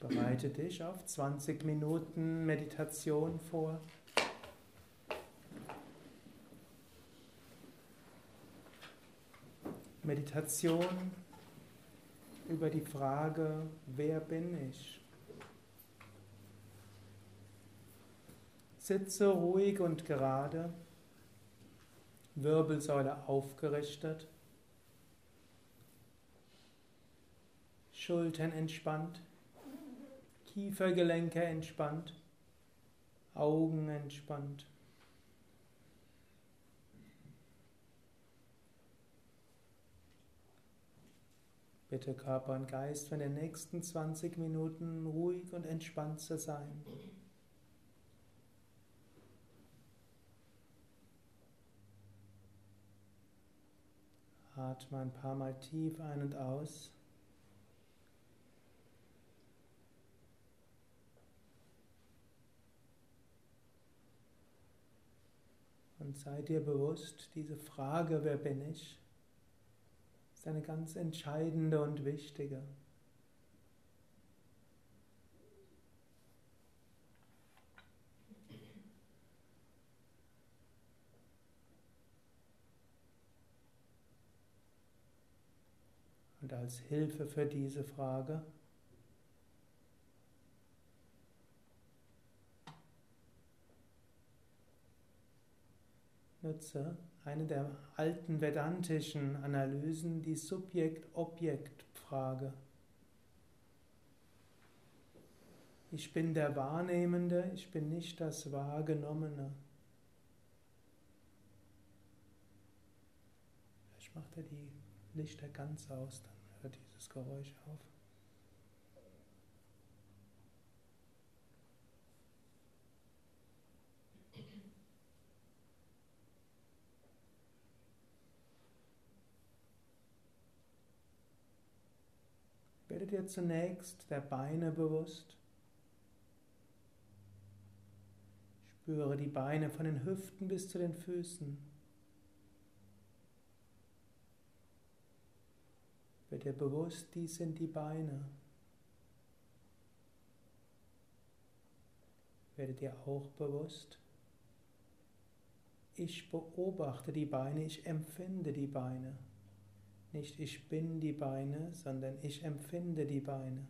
Bereite dich auf 20 Minuten Meditation vor. Meditation über die Frage, wer bin ich? Sitze ruhig und gerade, Wirbelsäule aufgerichtet, Schultern entspannt, Kiefergelenke entspannt, Augen entspannt. Bitte Körper und Geist für den nächsten 20 Minuten ruhig und entspannt zu sein. Atme ein paar Mal tief ein und aus. Und sei dir bewusst, diese Frage, wer bin ich, ist eine ganz entscheidende und wichtige. Als Hilfe für diese Frage nutze eine der alten vedantischen Analysen, die Subjekt-Objekt-Frage. Ich bin der Wahrnehmende, ich bin nicht das Wahrgenommene. Vielleicht macht er die Lichter ganz aus, dann hört dieses Geräusch auf. Werde dir zunächst der Beine bewusst. Spüre die Beine von den Hüften bis zu den Füßen. Werde dir bewusst, dies sind die Beine. Werde dir auch bewusst, ich beobachte die Beine, ich empfinde die Beine. Nicht ich bin die Beine, sondern ich empfinde die Beine.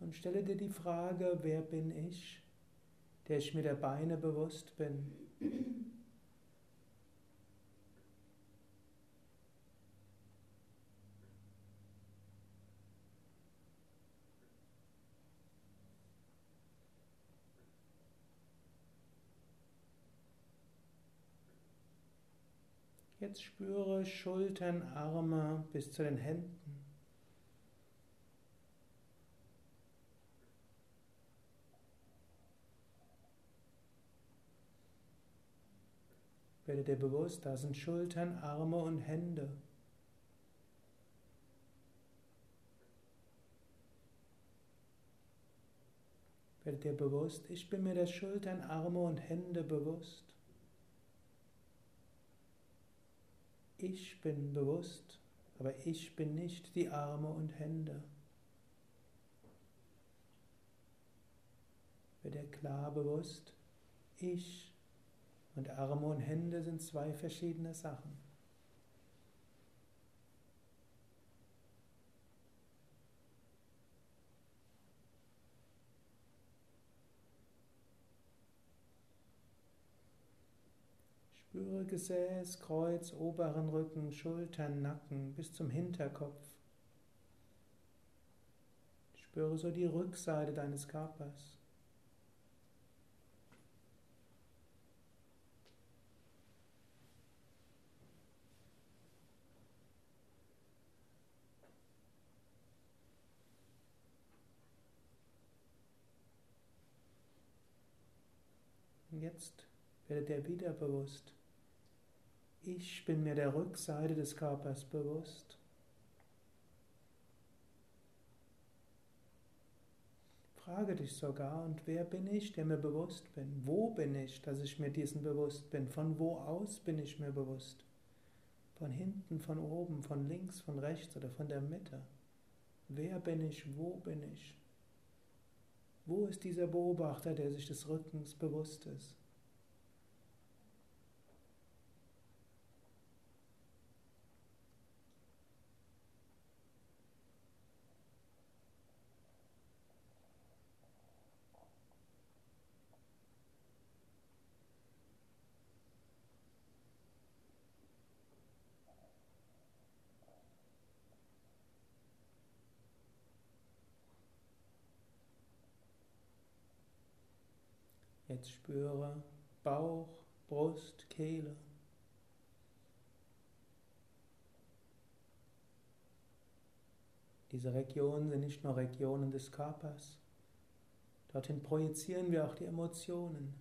Und stelle dir die Frage, wer bin ich, der ich mir der Beine bewusst bin. Jetzt spüre Schultern, Arme bis zu den Händen. Werde dir bewusst, da sind Schultern, Arme und Hände. Werde dir bewusst, ich bin mir der Schultern, Arme und Hände bewusst. Ich bin bewusst, aber ich bin nicht die Arme und Hände. Wird dir klar bewusst, ich und Arme und Hände sind zwei verschiedene Sachen. Spüre Gesäß, Kreuz, oberen Rücken, Schultern, Nacken bis zum Hinterkopf. Spüre so die Rückseite deines Körpers. Jetzt werde dir wieder bewusst, ich bin mir der Rückseite des Körpers bewusst. Frage dich sogar, und wer bin ich, der mir bewusst bin? Wo bin ich, dass ich mir diesen bewusst bin? Von wo aus bin ich mir bewusst? Von hinten, von oben, von links, von rechts oder von der Mitte? Wer bin ich? Wo bin ich? Wo ist dieser Beobachter, der sich des Rückens bewusst ist? Jetzt spüre Bauch, Brust, Kehle. Diese Regionen sind nicht nur Regionen des Körpers. Dorthin projizieren wir auch die Emotionen.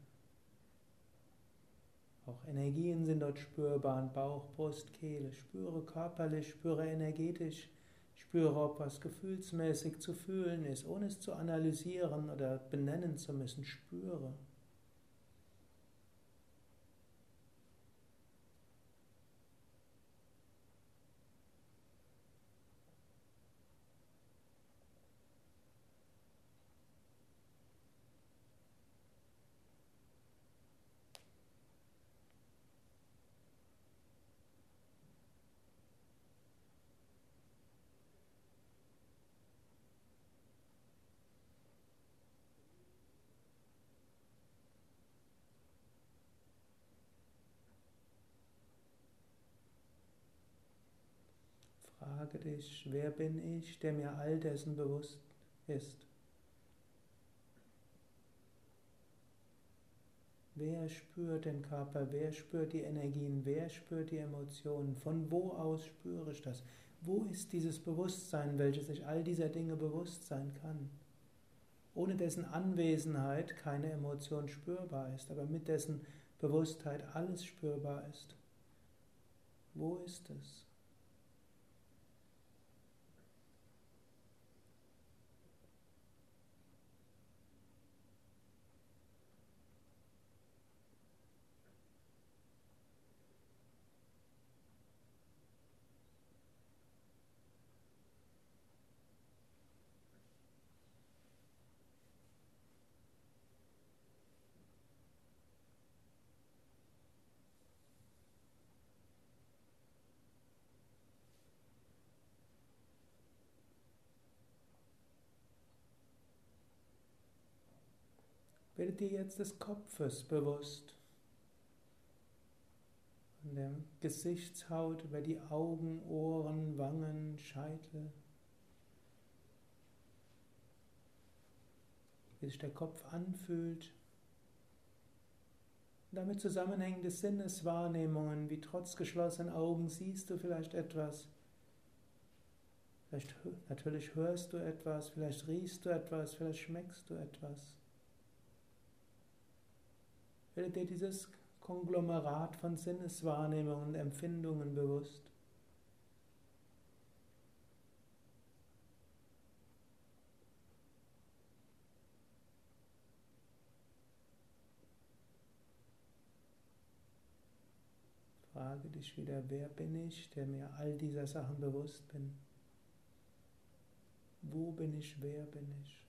Auch Energien sind dort spürbar in Bauch, Brust, Kehle. Spüre körperlich, spüre energetisch, spüre, ob was gefühlsmäßig zu fühlen ist, ohne es zu analysieren oder benennen zu müssen. Spüre. Frage dich, wer bin ich, der mir all dessen bewusst ist? Wer spürt den Körper? Wer spürt die Energien? Wer spürt die Emotionen? Von wo aus spüre ich das? Wo ist dieses Bewusstsein, welches sich all dieser Dinge bewusst sein kann? Ohne dessen Anwesenheit keine Emotion spürbar ist, aber mit dessen Bewusstheit alles spürbar ist. Wo ist es? Werde dir jetzt des Kopfes bewusst. Von der Gesichtshaut über die Augen, Ohren, Wangen, Scheitel. Wie sich der Kopf anfühlt. Damit zusammenhängende Sinneswahrnehmungen, wie trotz geschlossenen Augen siehst du vielleicht etwas. Vielleicht natürlich hörst du etwas, vielleicht riechst du etwas, vielleicht schmeckst du etwas. Werde dir dieses Konglomerat von Sinneswahrnehmungen und Empfindungen bewusst. Frage dich wieder, wer bin ich, der mir all dieser Sachen bewusst bin? Wo bin ich, wer bin ich?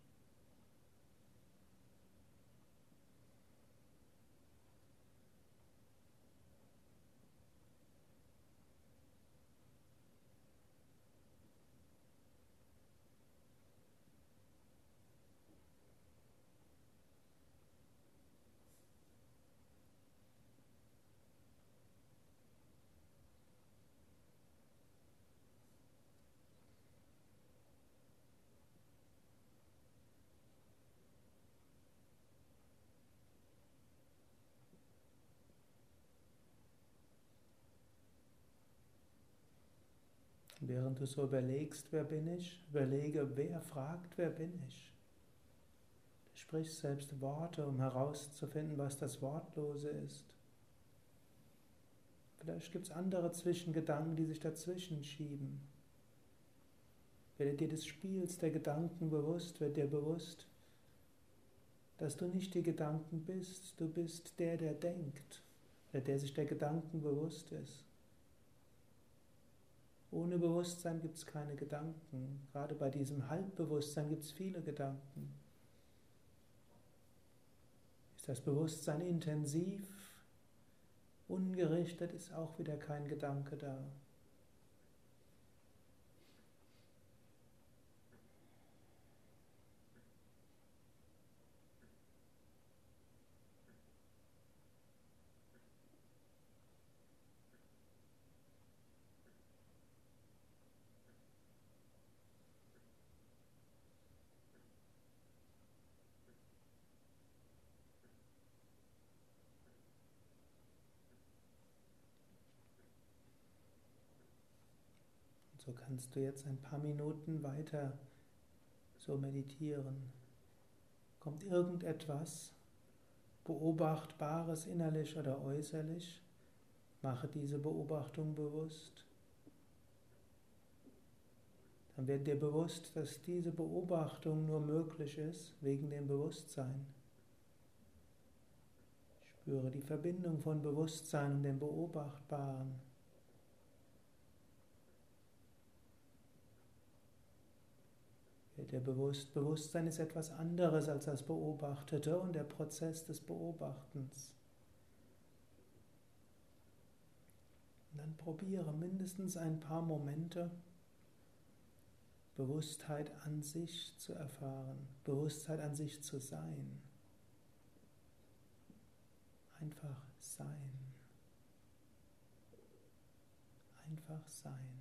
Während du so überlegst, wer bin ich, überlege, wer fragt, wer bin ich. Du sprichst selbst Worte, um herauszufinden, was das Wortlose ist. Vielleicht gibt es andere Zwischengedanken, die sich dazwischen schieben. Werde dir des Spiels der Gedanken bewusst, wird dir bewusst, dass du nicht die Gedanken bist, du bist der, der denkt, der, der sich der Gedanken bewusst ist. Ohne Bewusstsein gibt es keine Gedanken. Gerade bei diesem Halbbewusstsein gibt es viele Gedanken. Ist das Bewusstsein intensiv, ungerichtet, ist auch wieder kein Gedanke da. So kannst du jetzt ein paar Minuten weiter so meditieren. Kommt irgendetwas Beobachtbares innerlich oder äußerlich, mache diese Beobachtung bewusst. Dann wird dir bewusst, dass diese Beobachtung nur möglich ist wegen dem Bewusstsein. Spüre die Verbindung von Bewusstsein und dem Beobachtbaren. Dir bewusst, Bewusstsein ist etwas anderes als das Beobachtete und der Prozess des Beobachtens. Und dann probiere mindestens ein paar Momente Bewusstheit an sich zu erfahren, Bewusstheit an sich zu sein. Einfach sein. Einfach sein.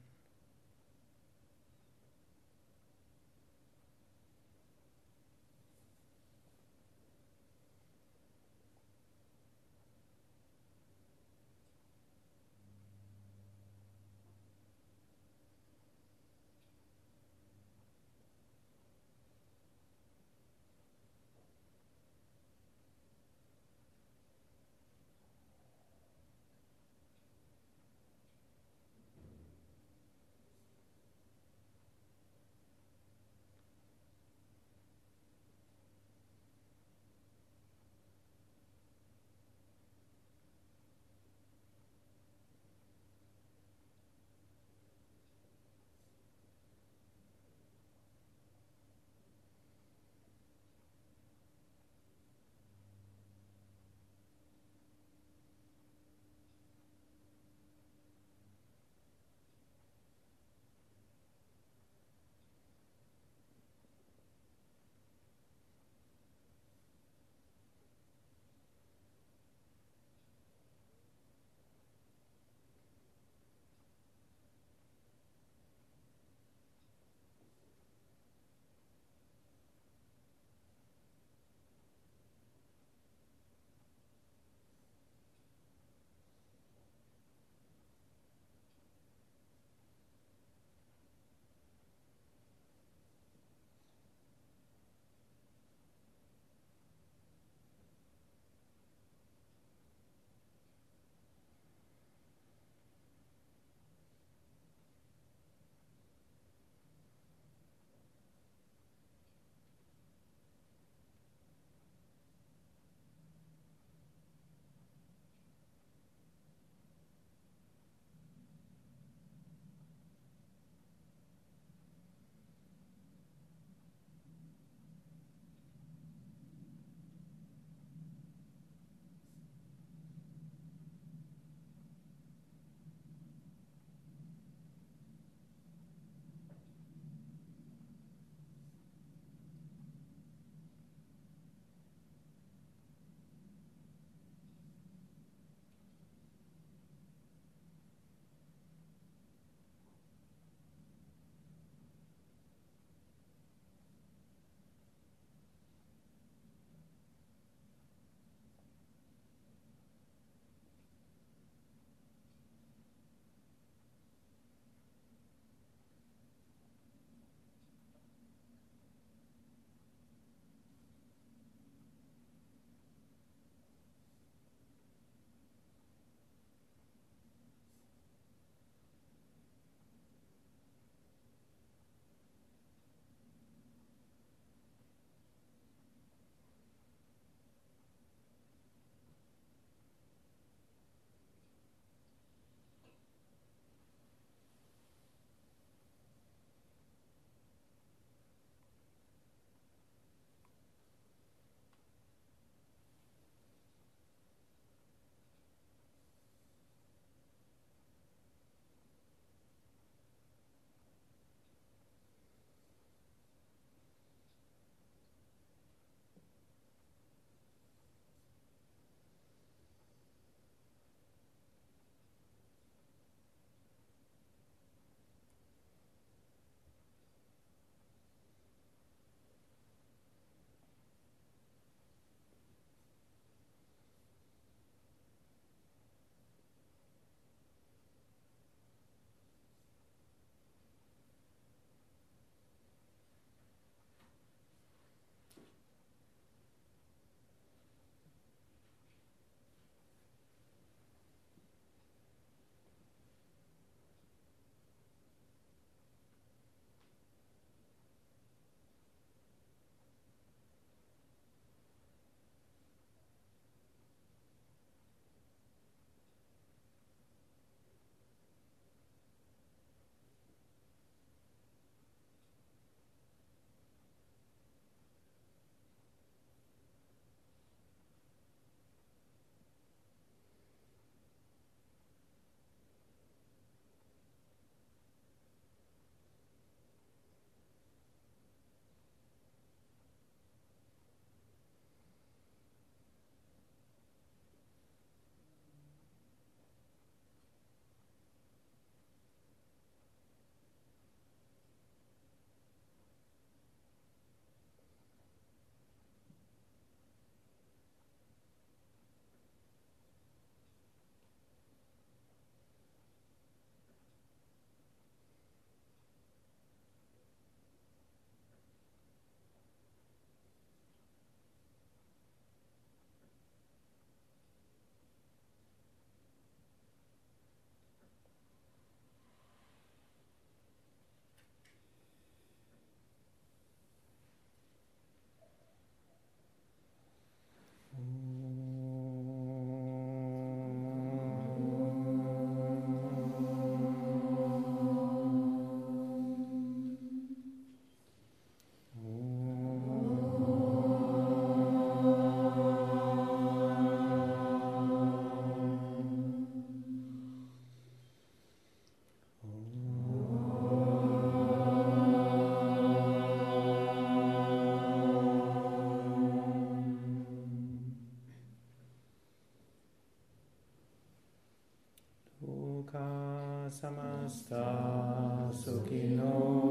සමස්තා සුකිනෝ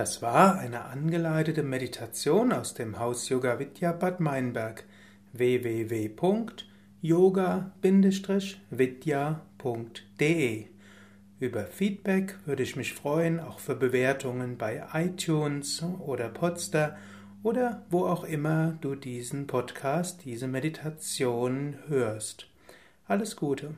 Das war eine angeleitete Meditation aus dem Haus Yoga Vidya Bad Meinberg www.yoga-vidya.de Über Feedback würde ich mich freuen, auch für Bewertungen bei iTunes oder Podster oder wo auch immer du diesen Podcast, diese Meditation hörst. Alles Gute.